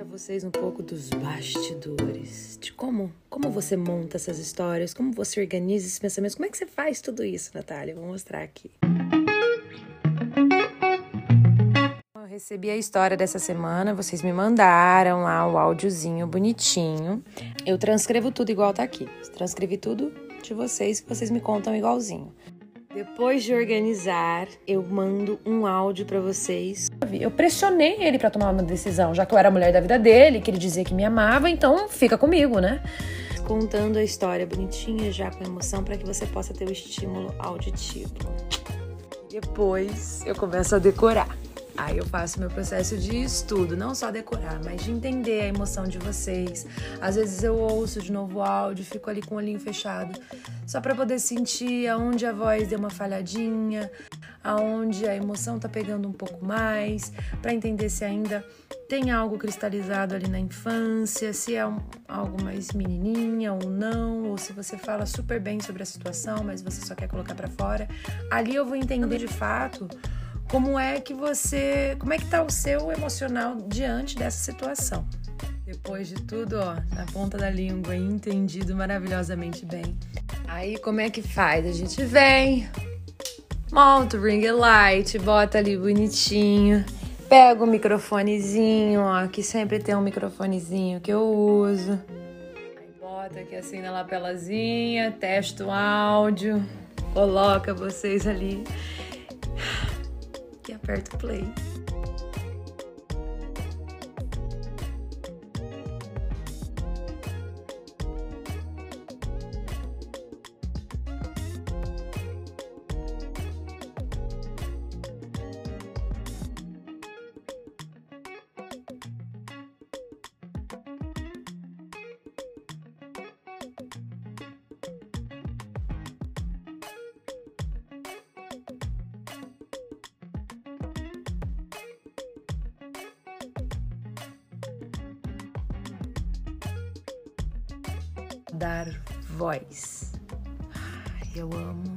para vocês um pouco dos bastidores, de como, como você monta essas histórias, como você organiza esses pensamentos, como é que você faz tudo isso, Natália? Vou mostrar aqui. Eu recebi a história dessa semana, vocês me mandaram lá o áudiozinho bonitinho. Eu transcrevo tudo igual tá aqui. Transcrevi tudo de vocês que vocês me contam igualzinho. Depois de organizar, eu mando um áudio para vocês. Eu pressionei ele para tomar uma decisão, já que eu era a mulher da vida dele, que ele dizia que me amava, então fica comigo, né? Contando a história bonitinha, já com emoção, para que você possa ter o estímulo auditivo. Depois eu começo a decorar. Aí eu faço meu processo de estudo, não só decorar, mas de entender a emoção de vocês. Às vezes eu ouço de novo o áudio, fico ali com o olhinho fechado, só para poder sentir aonde a voz deu uma falhadinha, aonde a emoção tá pegando um pouco mais, para entender se ainda tem algo cristalizado ali na infância, se é um, algo mais menininha ou não, ou se você fala super bem sobre a situação, mas você só quer colocar para fora. Ali eu vou entender de fato como é que você, como é que tá o seu emocional diante dessa situação. Depois de tudo, ó, na ponta da língua, entendido maravilhosamente bem. Aí como é que faz? A gente vem, monta o ring light, bota ali bonitinho, pega o microfonezinho, ó, que sempre tem um microfonezinho que eu uso. Aí bota aqui assim na lapelazinha, testa o áudio, coloca vocês ali prepare to play. Dar voz. Eu amo